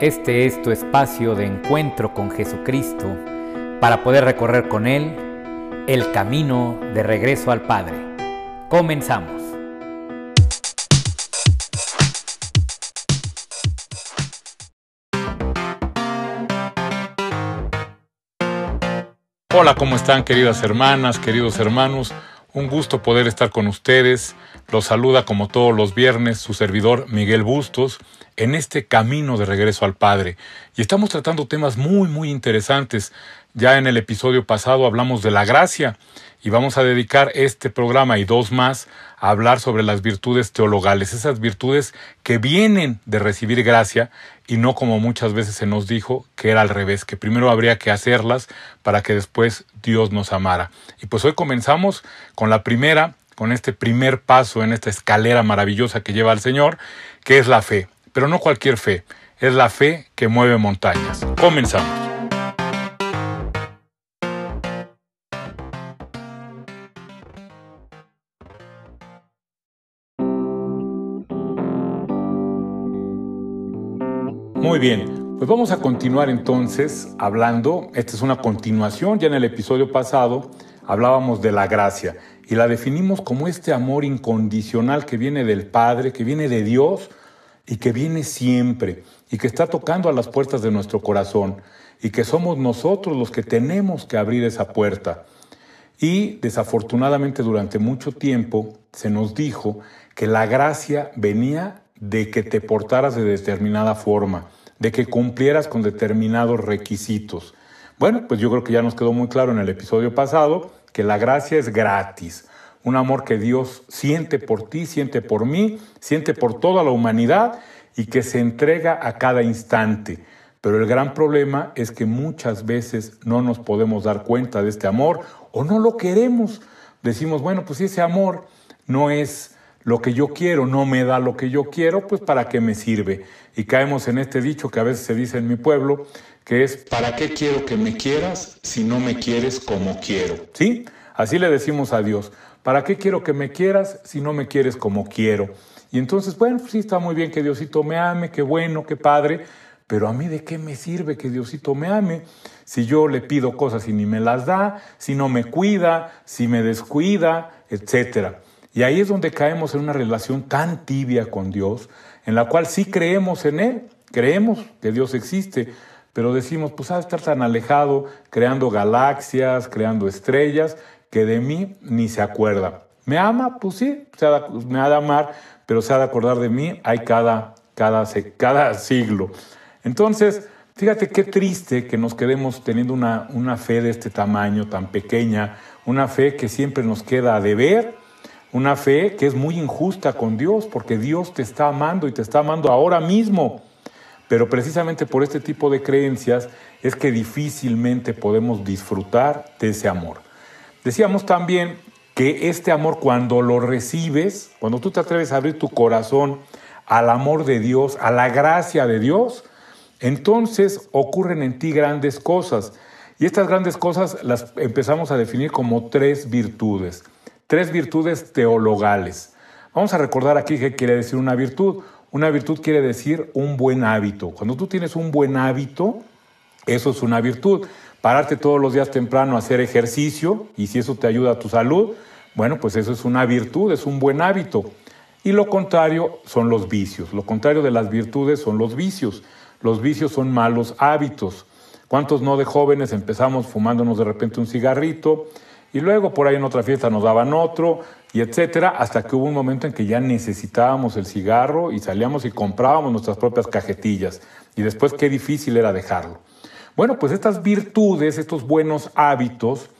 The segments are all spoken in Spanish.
Este es tu espacio de encuentro con Jesucristo para poder recorrer con Él el camino de regreso al Padre. Comenzamos. Hola, ¿cómo están queridas hermanas, queridos hermanos? Un gusto poder estar con ustedes. Los saluda como todos los viernes su servidor Miguel Bustos en este camino de regreso al Padre. Y estamos tratando temas muy, muy interesantes. Ya en el episodio pasado hablamos de la gracia y vamos a dedicar este programa y dos más a hablar sobre las virtudes teologales, esas virtudes que vienen de recibir gracia y no como muchas veces se nos dijo que era al revés, que primero habría que hacerlas para que después Dios nos amara. Y pues hoy comenzamos con la primera, con este primer paso en esta escalera maravillosa que lleva al Señor, que es la fe. Pero no cualquier fe, es la fe que mueve montañas. Comenzamos. Muy bien, pues vamos a continuar entonces hablando, esta es una continuación, ya en el episodio pasado hablábamos de la gracia y la definimos como este amor incondicional que viene del Padre, que viene de Dios, y que viene siempre y que está tocando a las puertas de nuestro corazón y que somos nosotros los que tenemos que abrir esa puerta. Y desafortunadamente durante mucho tiempo se nos dijo que la gracia venía de que te portaras de determinada forma, de que cumplieras con determinados requisitos. Bueno, pues yo creo que ya nos quedó muy claro en el episodio pasado que la gracia es gratis un amor que Dios siente por ti, siente por mí, siente por toda la humanidad y que se entrega a cada instante. Pero el gran problema es que muchas veces no nos podemos dar cuenta de este amor o no lo queremos. Decimos, bueno, pues si ese amor no es lo que yo quiero, no me da lo que yo quiero, pues ¿para qué me sirve? Y caemos en este dicho que a veces se dice en mi pueblo, que es, ¿para qué quiero que me quieras si no me quieres como quiero? ¿Sí? Así le decimos a Dios. ¿Para qué quiero que me quieras si no me quieres como quiero? Y entonces, bueno, pues sí está muy bien que Diosito me ame, qué bueno, qué padre, pero a mí de qué me sirve que Diosito me ame si yo le pido cosas y ni me las da, si no me cuida, si me descuida, etcétera. Y ahí es donde caemos en una relación tan tibia con Dios, en la cual sí creemos en Él, creemos que Dios existe, pero decimos, pues ha de estar tan alejado, creando galaxias, creando estrellas, que de mí ni se acuerda. ¿Me ama? Pues sí, me ha de amar, pero se ha de acordar de mí, hay cada, cada, cada siglo. Entonces, fíjate qué triste que nos quedemos teniendo una, una fe de este tamaño, tan pequeña, una fe que siempre nos queda a deber, una fe que es muy injusta con Dios, porque Dios te está amando y te está amando ahora mismo. Pero precisamente por este tipo de creencias es que difícilmente podemos disfrutar de ese amor. Decíamos también que este amor cuando lo recibes, cuando tú te atreves a abrir tu corazón al amor de Dios, a la gracia de Dios, entonces ocurren en ti grandes cosas. Y estas grandes cosas las empezamos a definir como tres virtudes, tres virtudes teologales. Vamos a recordar aquí qué quiere decir una virtud. Una virtud quiere decir un buen hábito. Cuando tú tienes un buen hábito, eso es una virtud pararte todos los días temprano a hacer ejercicio y si eso te ayuda a tu salud, bueno, pues eso es una virtud, es un buen hábito. Y lo contrario son los vicios. Lo contrario de las virtudes son los vicios. Los vicios son malos hábitos. ¿Cuántos no de jóvenes empezamos fumándonos de repente un cigarrito y luego por ahí en otra fiesta nos daban otro y etcétera, hasta que hubo un momento en que ya necesitábamos el cigarro y salíamos y comprábamos nuestras propias cajetillas y después qué difícil era dejarlo. Bueno, pues estas virtudes, estos buenos hábitos,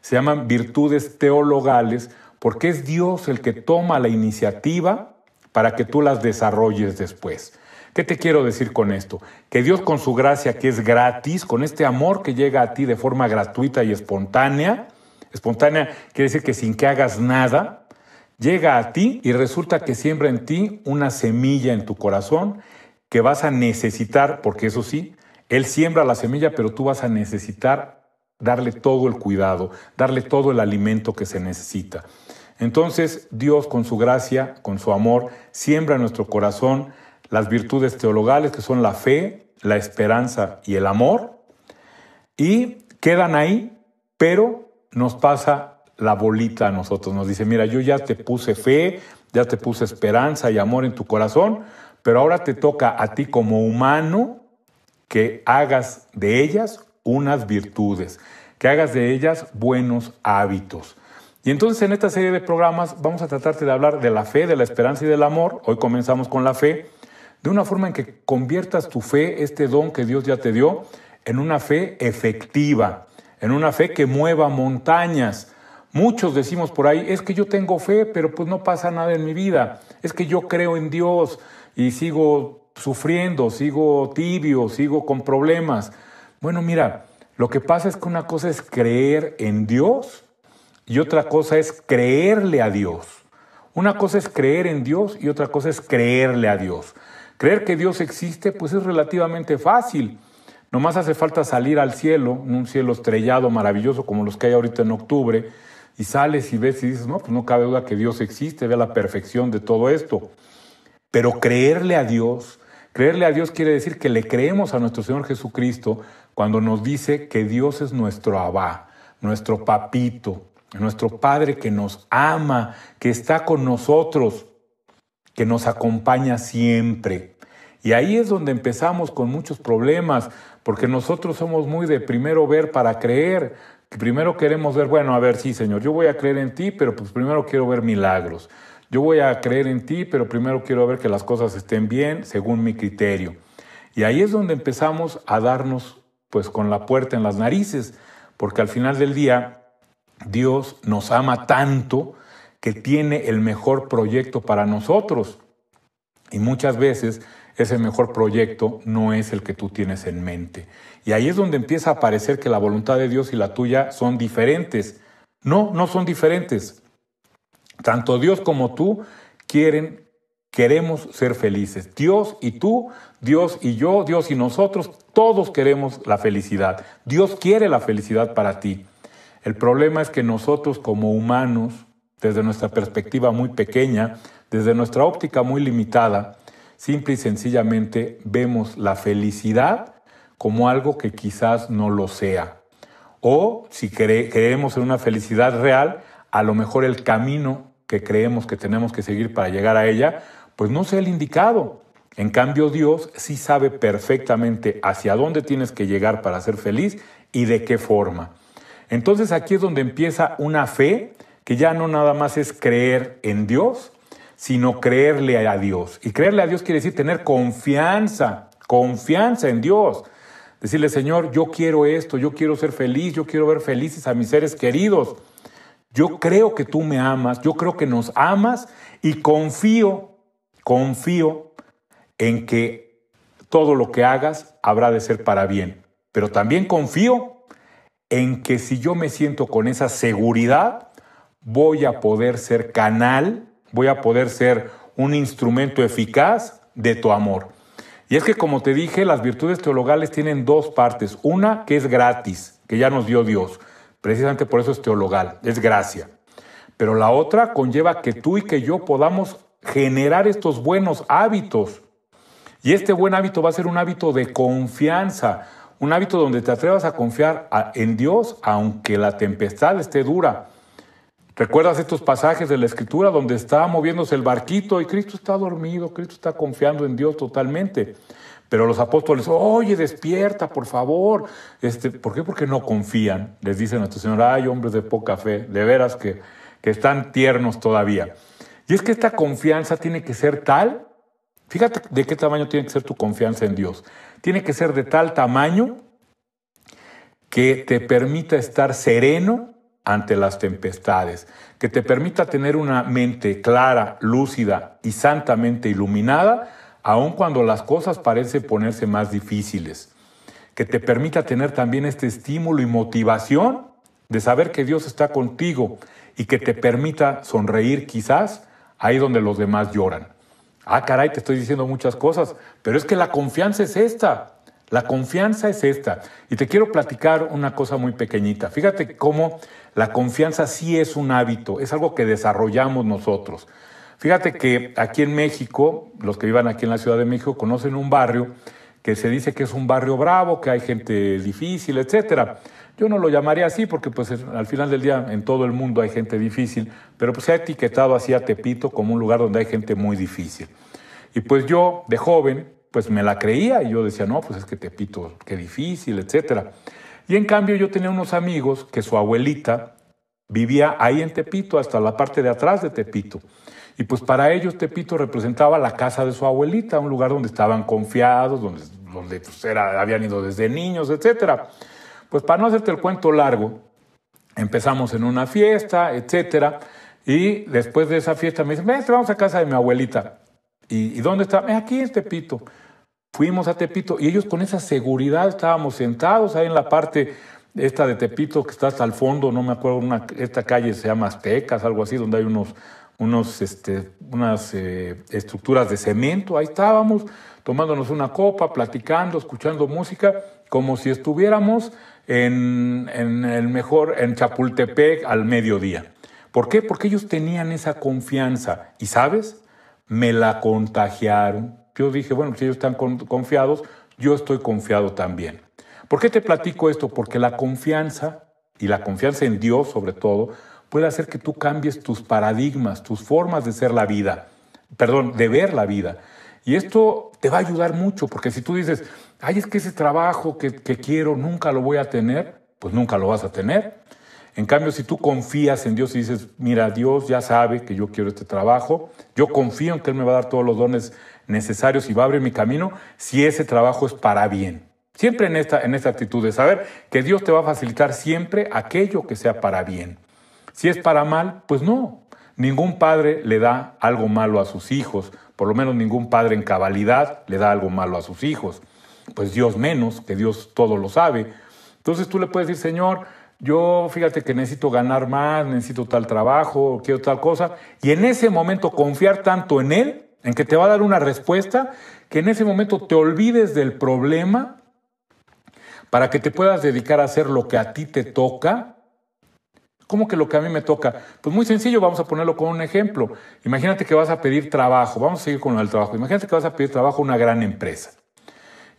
se llaman virtudes teologales porque es Dios el que toma la iniciativa para que tú las desarrolles después. ¿Qué te quiero decir con esto? Que Dios con su gracia que es gratis, con este amor que llega a ti de forma gratuita y espontánea, espontánea quiere decir que sin que hagas nada, llega a ti y resulta que siembra en ti una semilla en tu corazón que vas a necesitar, porque eso sí, él siembra la semilla, pero tú vas a necesitar darle todo el cuidado, darle todo el alimento que se necesita. Entonces Dios con su gracia, con su amor, siembra en nuestro corazón las virtudes teologales que son la fe, la esperanza y el amor, y quedan ahí, pero nos pasa la bolita a nosotros. Nos dice, mira, yo ya te puse fe, ya te puse esperanza y amor en tu corazón, pero ahora te toca a ti como humano que hagas de ellas unas virtudes, que hagas de ellas buenos hábitos. Y entonces en esta serie de programas vamos a tratarte de hablar de la fe, de la esperanza y del amor. Hoy comenzamos con la fe, de una forma en que conviertas tu fe, este don que Dios ya te dio, en una fe efectiva, en una fe que mueva montañas. Muchos decimos por ahí, es que yo tengo fe, pero pues no pasa nada en mi vida. Es que yo creo en Dios y sigo sufriendo, sigo tibio, sigo con problemas. Bueno, mira, lo que pasa es que una cosa es creer en Dios y otra cosa es creerle a Dios. Una cosa es creer en Dios y otra cosa es creerle a Dios. Creer que Dios existe, pues es relativamente fácil. Nomás hace falta salir al cielo, un cielo estrellado, maravilloso, como los que hay ahorita en octubre, y sales y ves y dices, no, pues no cabe duda que Dios existe, ve la perfección de todo esto. Pero creerle a Dios Creerle a Dios quiere decir que le creemos a nuestro Señor Jesucristo cuando nos dice que Dios es nuestro Abba, nuestro papito, nuestro Padre que nos ama, que está con nosotros, que nos acompaña siempre. Y ahí es donde empezamos con muchos problemas, porque nosotros somos muy de primero ver para creer. Primero queremos ver, bueno, a ver, sí, Señor, yo voy a creer en ti, pero pues primero quiero ver milagros. Yo voy a creer en ti, pero primero quiero ver que las cosas estén bien según mi criterio. Y ahí es donde empezamos a darnos pues con la puerta en las narices, porque al final del día Dios nos ama tanto que tiene el mejor proyecto para nosotros. Y muchas veces ese mejor proyecto no es el que tú tienes en mente. Y ahí es donde empieza a parecer que la voluntad de Dios y la tuya son diferentes. No, no son diferentes. Tanto Dios como tú quieren, queremos ser felices. Dios y tú, Dios y yo, Dios y nosotros, todos queremos la felicidad. Dios quiere la felicidad para ti. El problema es que nosotros como humanos, desde nuestra perspectiva muy pequeña, desde nuestra óptica muy limitada, simple y sencillamente vemos la felicidad como algo que quizás no lo sea. O si creemos en una felicidad real, a lo mejor el camino que creemos que tenemos que seguir para llegar a ella, pues no sea el indicado. En cambio, Dios sí sabe perfectamente hacia dónde tienes que llegar para ser feliz y de qué forma. Entonces aquí es donde empieza una fe que ya no nada más es creer en Dios, sino creerle a Dios. Y creerle a Dios quiere decir tener confianza, confianza en Dios. Decirle, Señor, yo quiero esto, yo quiero ser feliz, yo quiero ver felices a mis seres queridos. Yo creo que tú me amas, yo creo que nos amas y confío, confío en que todo lo que hagas habrá de ser para bien. Pero también confío en que si yo me siento con esa seguridad, voy a poder ser canal, voy a poder ser un instrumento eficaz de tu amor. Y es que como te dije, las virtudes teologales tienen dos partes. Una que es gratis, que ya nos dio Dios. Precisamente por eso es teologal, es gracia. Pero la otra conlleva que tú y que yo podamos generar estos buenos hábitos. Y este buen hábito va a ser un hábito de confianza, un hábito donde te atrevas a confiar en Dios aunque la tempestad esté dura. ¿Recuerdas estos pasajes de la Escritura donde está moviéndose el barquito y Cristo está dormido, Cristo está confiando en Dios totalmente? Pero los apóstoles, oye, despierta, por favor. Este, ¿Por qué? Porque no confían. Les dice nuestro Señor, ay, hombres de poca fe, de veras que, que están tiernos todavía. Y es que esta confianza tiene que ser tal, fíjate de qué tamaño tiene que ser tu confianza en Dios. Tiene que ser de tal tamaño que te permita estar sereno ante las tempestades, que te permita tener una mente clara, lúcida y santamente iluminada aun cuando las cosas parecen ponerse más difíciles, que te permita tener también este estímulo y motivación de saber que Dios está contigo y que te permita sonreír quizás ahí donde los demás lloran. Ah, caray, te estoy diciendo muchas cosas, pero es que la confianza es esta. La confianza es esta. Y te quiero platicar una cosa muy pequeñita. Fíjate cómo la confianza sí es un hábito, es algo que desarrollamos nosotros. Fíjate que aquí en México, los que vivan aquí en la Ciudad de México conocen un barrio que se dice que es un barrio bravo, que hay gente difícil, etcétera. Yo no lo llamaría así porque pues al final del día en todo el mundo hay gente difícil, pero pues se ha etiquetado así a Tepito como un lugar donde hay gente muy difícil. Y pues yo de joven pues me la creía y yo decía, no, pues es que Tepito, qué difícil, etcétera. Y en cambio yo tenía unos amigos que su abuelita vivía ahí en Tepito, hasta la parte de atrás de Tepito. Y pues para ellos Tepito representaba la casa de su abuelita, un lugar donde estaban confiados, donde, donde pues era, habían ido desde niños, etcétera. Pues para no hacerte el cuento largo, empezamos en una fiesta, etcétera, y después de esa fiesta me dicen, ven, vamos a casa de mi abuelita. ¿Y, dónde está? Aquí en Tepito. Fuimos a Tepito y ellos con esa seguridad estábamos sentados ahí en la parte esta de Tepito que está hasta el fondo, no me acuerdo, una, esta calle se llama Aztecas, algo así, donde hay unos, unos, este, unas eh, estructuras de cemento. Ahí estábamos tomándonos una copa, platicando, escuchando música, como si estuviéramos en, en el mejor, en Chapultepec al mediodía. ¿Por qué? Porque ellos tenían esa confianza. ¿Y sabes? Me la contagiaron yo dije, bueno, si ellos están confiados, yo estoy confiado también. ¿Por qué te platico esto? Porque la confianza, y la confianza en Dios sobre todo, puede hacer que tú cambies tus paradigmas, tus formas de ser la vida, perdón, de ver la vida. Y esto te va a ayudar mucho, porque si tú dices, ay, es que ese trabajo que, que quiero nunca lo voy a tener, pues nunca lo vas a tener. En cambio, si tú confías en Dios y dices, mira, Dios ya sabe que yo quiero este trabajo, yo confío en que Él me va a dar todos los dones necesarios y va a abrir mi camino si ese trabajo es para bien. Siempre en esta, en esta actitud de saber que Dios te va a facilitar siempre aquello que sea para bien. Si es para mal, pues no. Ningún padre le da algo malo a sus hijos, por lo menos ningún padre en cabalidad le da algo malo a sus hijos. Pues Dios menos, que Dios todo lo sabe. Entonces tú le puedes decir, Señor, yo fíjate que necesito ganar más, necesito tal trabajo, quiero tal cosa, y en ese momento confiar tanto en Él en que te va a dar una respuesta, que en ese momento te olvides del problema para que te puedas dedicar a hacer lo que a ti te toca. ¿Cómo que lo que a mí me toca? Pues muy sencillo, vamos a ponerlo con un ejemplo. Imagínate que vas a pedir trabajo, vamos a seguir con el trabajo. Imagínate que vas a pedir trabajo a una gran empresa.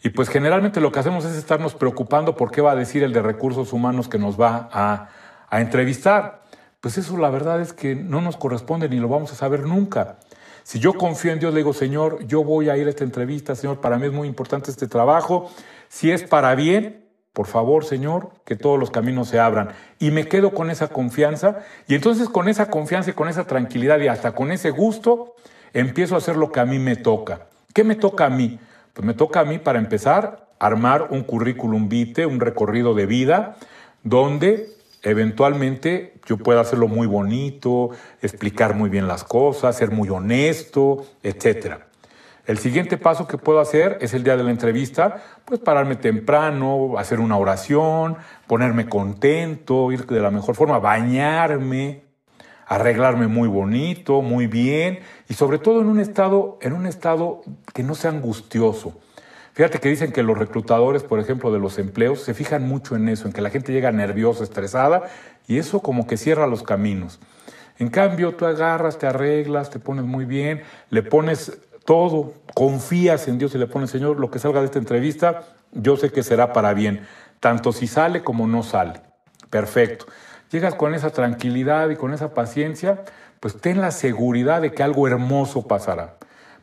Y pues generalmente lo que hacemos es estarnos preocupando por qué va a decir el de recursos humanos que nos va a, a entrevistar. Pues eso la verdad es que no nos corresponde ni lo vamos a saber nunca. Si yo confío en Dios, le digo, Señor, yo voy a ir a esta entrevista, Señor, para mí es muy importante este trabajo. Si es para bien, por favor, Señor, que todos los caminos se abran. Y me quedo con esa confianza. Y entonces con esa confianza y con esa tranquilidad y hasta con ese gusto, empiezo a hacer lo que a mí me toca. ¿Qué me toca a mí? Pues me toca a mí, para empezar, armar un currículum vitae, un recorrido de vida, donde eventualmente yo puedo hacerlo muy bonito, explicar muy bien las cosas, ser muy honesto, etc. El siguiente paso que puedo hacer es el día de la entrevista, pues pararme temprano, hacer una oración, ponerme contento, ir de la mejor forma, bañarme, arreglarme muy bonito, muy bien y sobre todo en un estado en un estado que no sea angustioso. Fíjate que dicen que los reclutadores, por ejemplo, de los empleos, se fijan mucho en eso, en que la gente llega nerviosa, estresada, y eso como que cierra los caminos. En cambio, tú agarras, te arreglas, te pones muy bien, le pones todo, confías en Dios y le pones, Señor, lo que salga de esta entrevista, yo sé que será para bien, tanto si sale como no sale. Perfecto. Llegas con esa tranquilidad y con esa paciencia, pues ten la seguridad de que algo hermoso pasará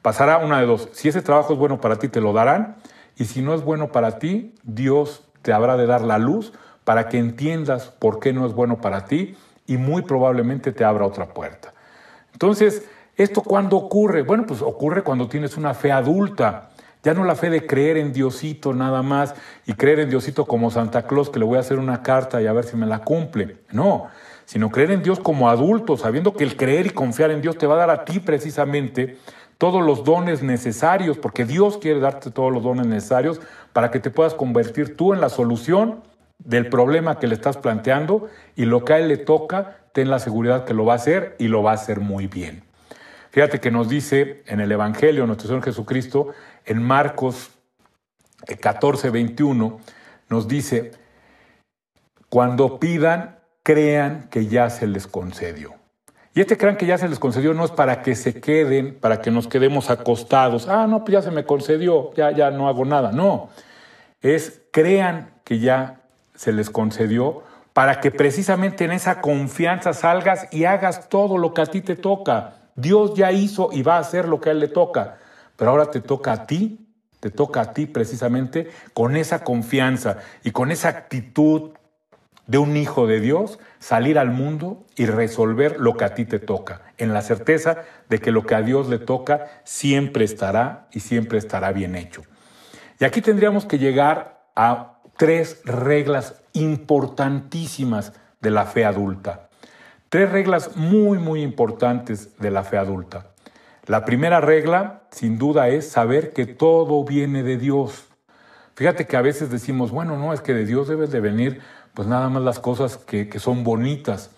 pasará una de dos. Si ese trabajo es bueno para ti, te lo darán. Y si no es bueno para ti, Dios te habrá de dar la luz para que entiendas por qué no es bueno para ti y muy probablemente te abra otra puerta. Entonces, ¿esto cuándo ocurre? Bueno, pues ocurre cuando tienes una fe adulta. Ya no la fe de creer en Diosito nada más y creer en Diosito como Santa Claus, que le voy a hacer una carta y a ver si me la cumple. No, sino creer en Dios como adulto, sabiendo que el creer y confiar en Dios te va a dar a ti precisamente todos los dones necesarios, porque Dios quiere darte todos los dones necesarios para que te puedas convertir tú en la solución del problema que le estás planteando y lo que a él le toca, ten la seguridad que lo va a hacer y lo va a hacer muy bien. Fíjate que nos dice en el Evangelio nuestro Señor Jesucristo, en Marcos 14, 21, nos dice, cuando pidan, crean que ya se les concedió. Y este crean que ya se les concedió no es para que se queden, para que nos quedemos acostados. Ah, no, pues ya se me concedió, ya, ya no hago nada. No, es crean que ya se les concedió para que precisamente en esa confianza salgas y hagas todo lo que a ti te toca. Dios ya hizo y va a hacer lo que a Él le toca, pero ahora te toca a ti, te toca a ti precisamente con esa confianza y con esa actitud de un hijo de Dios, salir al mundo y resolver lo que a ti te toca, en la certeza de que lo que a Dios le toca siempre estará y siempre estará bien hecho. Y aquí tendríamos que llegar a tres reglas importantísimas de la fe adulta. Tres reglas muy, muy importantes de la fe adulta. La primera regla, sin duda, es saber que todo viene de Dios. Fíjate que a veces decimos, bueno, no, es que de Dios deben de venir pues nada más las cosas que, son bonitas,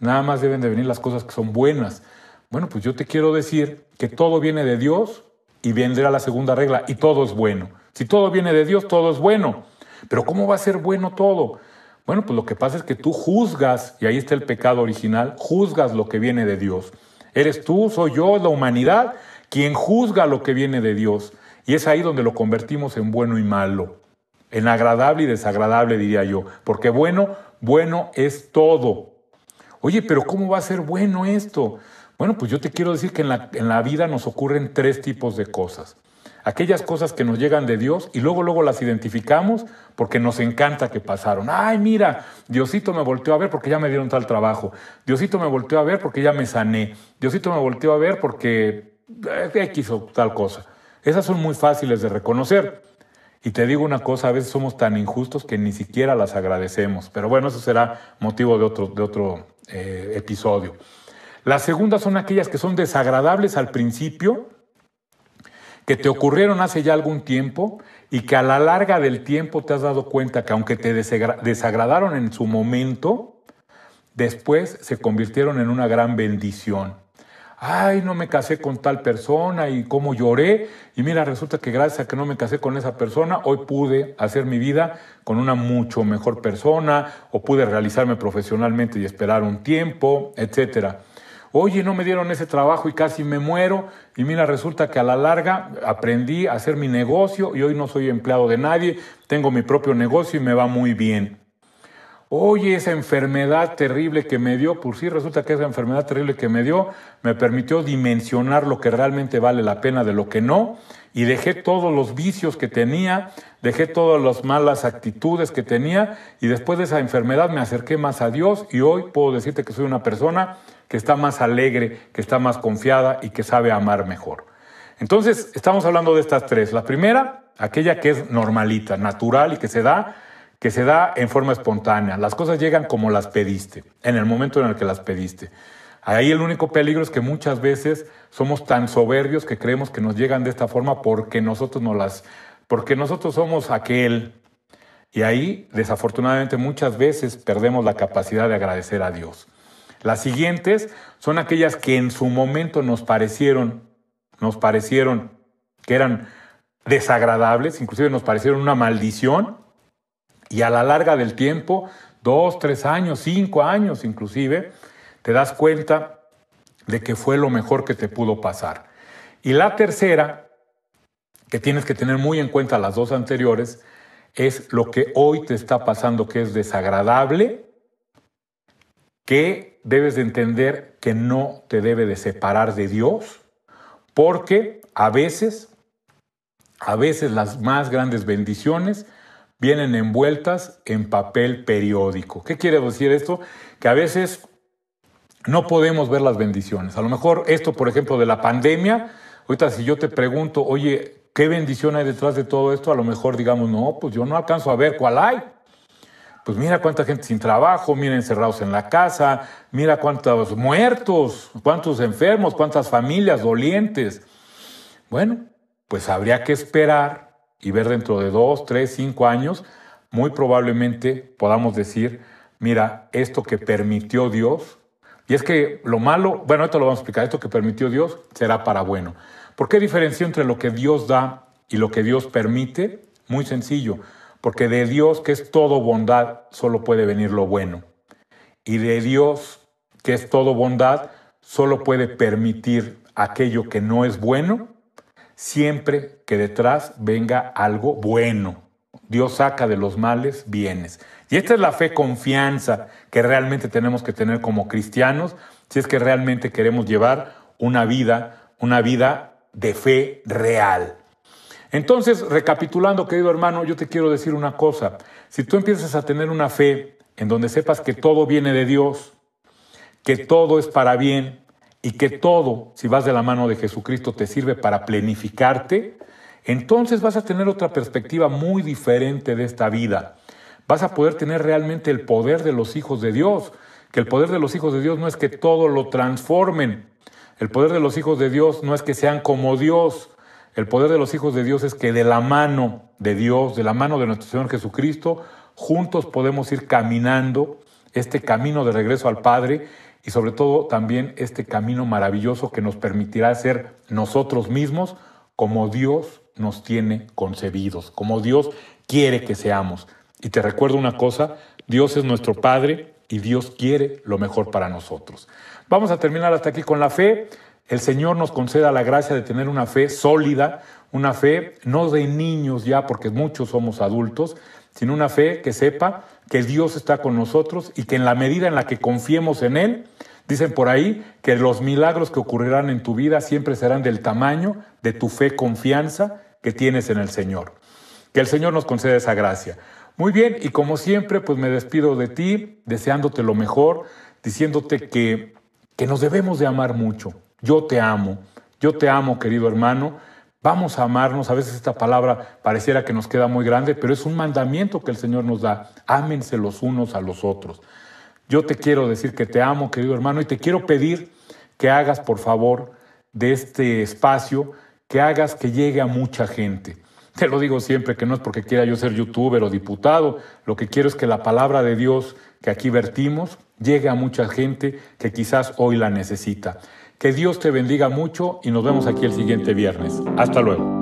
nada más deben de venir las cosas que son buenas. Bueno, pues yo te quiero decir que todo viene de Dios y vendrá la segunda regla, y todo es bueno. Si todo viene de Dios, todo es bueno. Pero ¿cómo va a ser bueno todo? Bueno, pues lo que pasa es que tú juzgas, y ahí está el pecado original, juzgas lo que viene de Dios. Eres tú, soy yo, la humanidad, quien juzga lo que viene de Dios. Y es ahí donde lo convertimos en bueno y malo, en agradable y desagradable, diría yo. Porque bueno, bueno es todo. Oye, pero ¿cómo va a ser bueno esto? Bueno, pues yo te quiero decir que en la, en la vida nos ocurren tres tipos de cosas aquellas cosas que nos llegan de Dios y luego luego las identificamos porque nos encanta que pasaron. Ay, mira, Diosito me volteó a ver porque ya me dieron tal trabajo. Diosito me volteó a ver porque ya me sané. Diosito me volteó a ver porque eh, X o tal cosa. Esas son muy fáciles de reconocer. Y te digo una cosa, a veces somos tan injustos que ni siquiera las agradecemos. Pero bueno, eso será motivo de otro, de otro eh, episodio. Las segundas son aquellas que son desagradables al principio, que te ocurrieron hace ya algún tiempo y que a la larga del tiempo te has dado cuenta que aunque te desagradaron en su momento, después se convirtieron en una gran bendición. Ay, no me casé con tal persona y cómo lloré. Y mira, resulta que gracias a que no me casé con esa persona, hoy pude hacer mi vida con una mucho mejor persona o pude realizarme profesionalmente y esperar un tiempo, etcétera oye, no me dieron ese trabajo y casi me muero, y mira, resulta que a la larga aprendí a hacer mi negocio y hoy no soy empleado de nadie, tengo mi propio negocio y me va muy bien. Oye, esa enfermedad terrible que me dio, pues sí, resulta que esa enfermedad terrible que me dio me permitió dimensionar lo que realmente vale la pena de lo que no, y dejé todos los vicios que tenía, dejé todas las malas actitudes que tenía, y después de esa enfermedad me acerqué más a Dios, y hoy puedo decirte que soy una persona que está más alegre, que está más confiada y que sabe amar mejor. Entonces, estamos hablando de estas tres. La primera, aquella que es normalita, natural y que se da, que se da en forma espontánea. Las cosas llegan como las pediste, en el momento en el que las pediste. Ahí el único peligro es que muchas veces somos tan soberbios que creemos que nos llegan de esta forma porque nosotros no las porque nosotros somos aquel y ahí desafortunadamente muchas veces perdemos la capacidad de agradecer a Dios. Las siguientes son aquellas que en su momento nos parecieron, nos parecieron que eran desagradables, inclusive nos parecieron una maldición, y a la larga del tiempo, dos, tres años, cinco años inclusive, te das cuenta de que fue lo mejor que te pudo pasar. Y la tercera, que tienes que tener muy en cuenta las dos anteriores, es lo que hoy te está pasando que es desagradable, que debes de entender que no te debe de separar de Dios, porque a veces, a veces las más grandes bendiciones vienen envueltas en papel periódico. ¿Qué quiere decir esto? Que a veces no podemos ver las bendiciones. A lo mejor esto, por ejemplo, de la pandemia, ahorita si yo te pregunto, oye, ¿qué bendición hay detrás de todo esto? A lo mejor digamos, no, pues yo no alcanzo a ver cuál hay pues mira cuánta gente sin trabajo, mira encerrados en la casa, mira cuántos muertos, cuántos enfermos, cuántas familias dolientes. Bueno, pues habría que esperar y ver dentro de dos, tres, cinco años, muy probablemente podamos decir, mira, esto que permitió Dios, y es que lo malo, bueno, esto lo vamos a explicar, esto que permitió Dios será para bueno. ¿Por qué diferencia entre lo que Dios da y lo que Dios permite? Muy sencillo porque de Dios, que es todo bondad, solo puede venir lo bueno. Y de Dios, que es todo bondad, solo puede permitir aquello que no es bueno siempre que detrás venga algo bueno. Dios saca de los males bienes. Y esta es la fe confianza que realmente tenemos que tener como cristianos si es que realmente queremos llevar una vida, una vida de fe real. Entonces, recapitulando, querido hermano, yo te quiero decir una cosa. Si tú empiezas a tener una fe en donde sepas que todo viene de Dios, que todo es para bien y que todo, si vas de la mano de Jesucristo, te sirve para plenificarte, entonces vas a tener otra perspectiva muy diferente de esta vida. Vas a poder tener realmente el poder de los hijos de Dios, que el poder de los hijos de Dios no es que todo lo transformen, el poder de los hijos de Dios no es que sean como Dios, el poder de los hijos de Dios es que de la mano de Dios, de la mano de nuestro Señor Jesucristo, juntos podemos ir caminando este camino de regreso al Padre y sobre todo también este camino maravilloso que nos permitirá ser nosotros mismos como Dios nos tiene concebidos, como Dios quiere que seamos. Y te recuerdo una cosa, Dios es nuestro Padre y Dios quiere lo mejor para nosotros. Vamos a terminar hasta aquí con la fe. El Señor nos conceda la gracia de tener una fe sólida, una fe no de niños ya, porque muchos somos adultos, sino una fe que sepa que Dios está con nosotros y que en la medida en la que confiemos en Él, dicen por ahí que los milagros que ocurrirán en tu vida siempre serán del tamaño de tu fe, confianza que tienes en el Señor. Que el Señor nos conceda esa gracia. Muy bien, y como siempre, pues me despido de ti, deseándote lo mejor, diciéndote que, que nos debemos de amar mucho. Yo te amo, yo te amo, querido hermano. Vamos a amarnos. A veces esta palabra pareciera que nos queda muy grande, pero es un mandamiento que el Señor nos da. Ámense los unos a los otros. Yo te quiero decir que te amo, querido hermano, y te quiero pedir que hagas, por favor, de este espacio, que hagas que llegue a mucha gente. Te lo digo siempre que no es porque quiera yo ser youtuber o diputado, lo que quiero es que la palabra de Dios que aquí vertimos llegue a mucha gente que quizás hoy la necesita. Que Dios te bendiga mucho y nos vemos aquí el siguiente viernes. Hasta luego.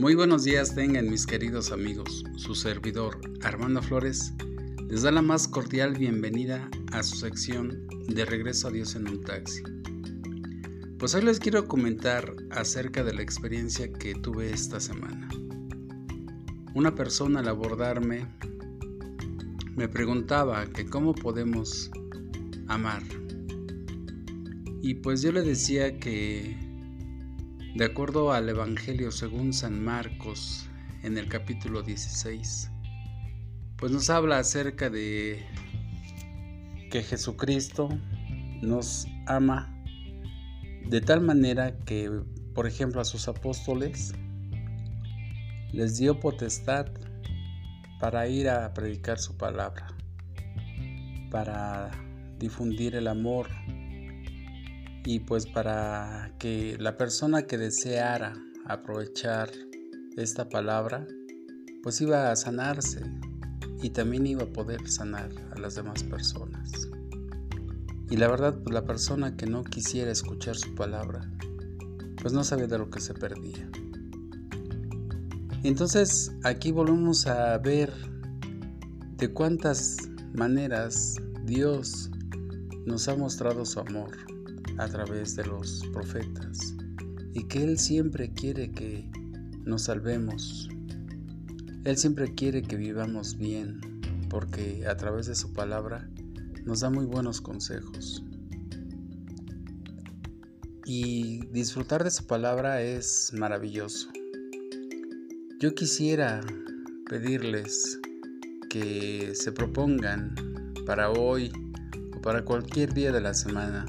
Muy buenos días tengan mis queridos amigos. Su servidor Armando Flores les da la más cordial bienvenida a su sección de Regreso a Dios en un taxi. Pues hoy les quiero comentar acerca de la experiencia que tuve esta semana. Una persona al abordarme me preguntaba que cómo podemos amar. Y pues yo le decía que de acuerdo al Evangelio según San Marcos, en el capítulo 16, pues nos habla acerca de que Jesucristo nos ama de tal manera que, por ejemplo, a sus apóstoles les dio potestad para ir a predicar su palabra, para difundir el amor y pues para que la persona que deseara aprovechar esta palabra, pues iba a sanarse y también iba a poder sanar a las demás personas. Y la verdad, pues la persona que no quisiera escuchar su palabra, pues no sabía de lo que se perdía. Entonces aquí volvemos a ver de cuántas maneras Dios nos ha mostrado su amor a través de los profetas y que Él siempre quiere que nos salvemos. Él siempre quiere que vivamos bien porque a través de su palabra nos da muy buenos consejos. Y disfrutar de su palabra es maravilloso. Yo quisiera pedirles que se propongan para hoy o para cualquier día de la semana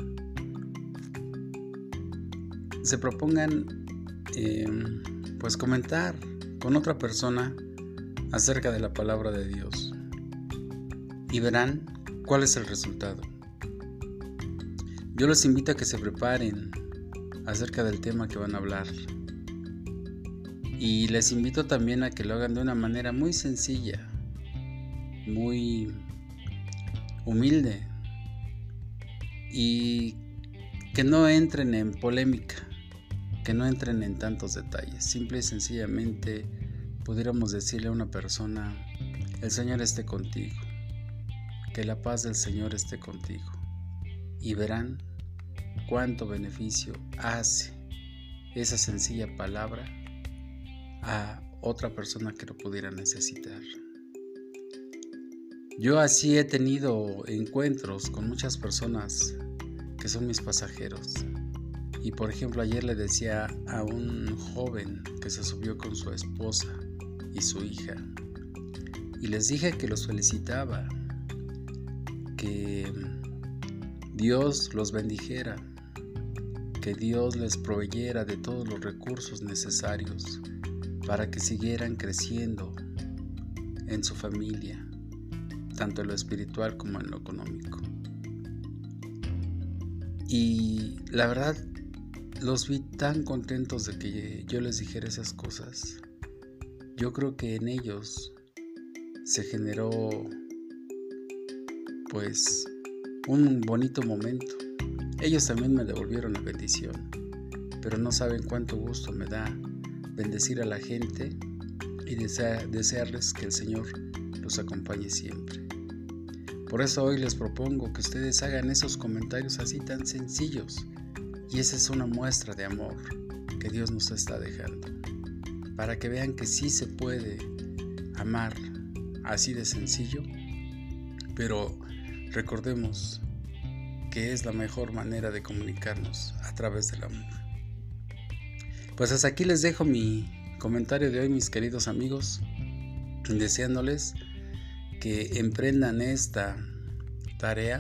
se propongan em, pues comentar con otra persona acerca de la palabra de Dios y verán cuál es el resultado. Yo les invito a que se preparen acerca del tema que van a hablar y les invito también a que lo hagan de una manera muy sencilla, muy humilde, y que no entren en polémica, que no entren en tantos detalles. Simple y sencillamente pudiéramos decirle a una persona, el Señor esté contigo, que la paz del Señor esté contigo. Y verán cuánto beneficio hace esa sencilla palabra a otra persona que lo pudiera necesitar. Yo así he tenido encuentros con muchas personas que son mis pasajeros. Y por ejemplo ayer le decía a un joven que se subió con su esposa y su hija y les dije que los felicitaba, que Dios los bendijera, que Dios les proveyera de todos los recursos necesarios para que siguieran creciendo en su familia, tanto en lo espiritual como en lo económico. Y la verdad, los vi tan contentos de que yo les dijera esas cosas. Yo creo que en ellos se generó pues un bonito momento. Ellos también me devolvieron la bendición, pero no saben cuánto gusto me da bendecir a la gente y desearles que el Señor los acompañe siempre. Por eso hoy les propongo que ustedes hagan esos comentarios así tan sencillos. Y esa es una muestra de amor que Dios nos está dejando. Para que vean que sí se puede amar así de sencillo. Pero recordemos que es la mejor manera de comunicarnos a través del amor. Pues hasta aquí les dejo mi comentario de hoy, mis queridos amigos, deseándoles que emprendan esta tarea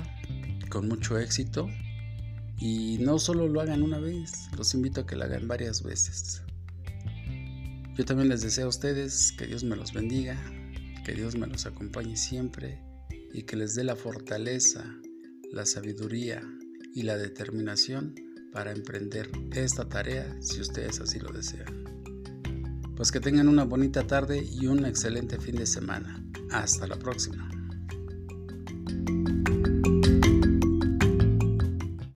con mucho éxito y no solo lo hagan una vez, los invito a que lo hagan varias veces. Yo también les deseo a ustedes que Dios me los bendiga, que Dios me los acompañe siempre y que les dé la fortaleza, la sabiduría y la determinación para emprender esta tarea si ustedes así lo desean. Pues que tengan una bonita tarde y un excelente fin de semana. Hasta la próxima.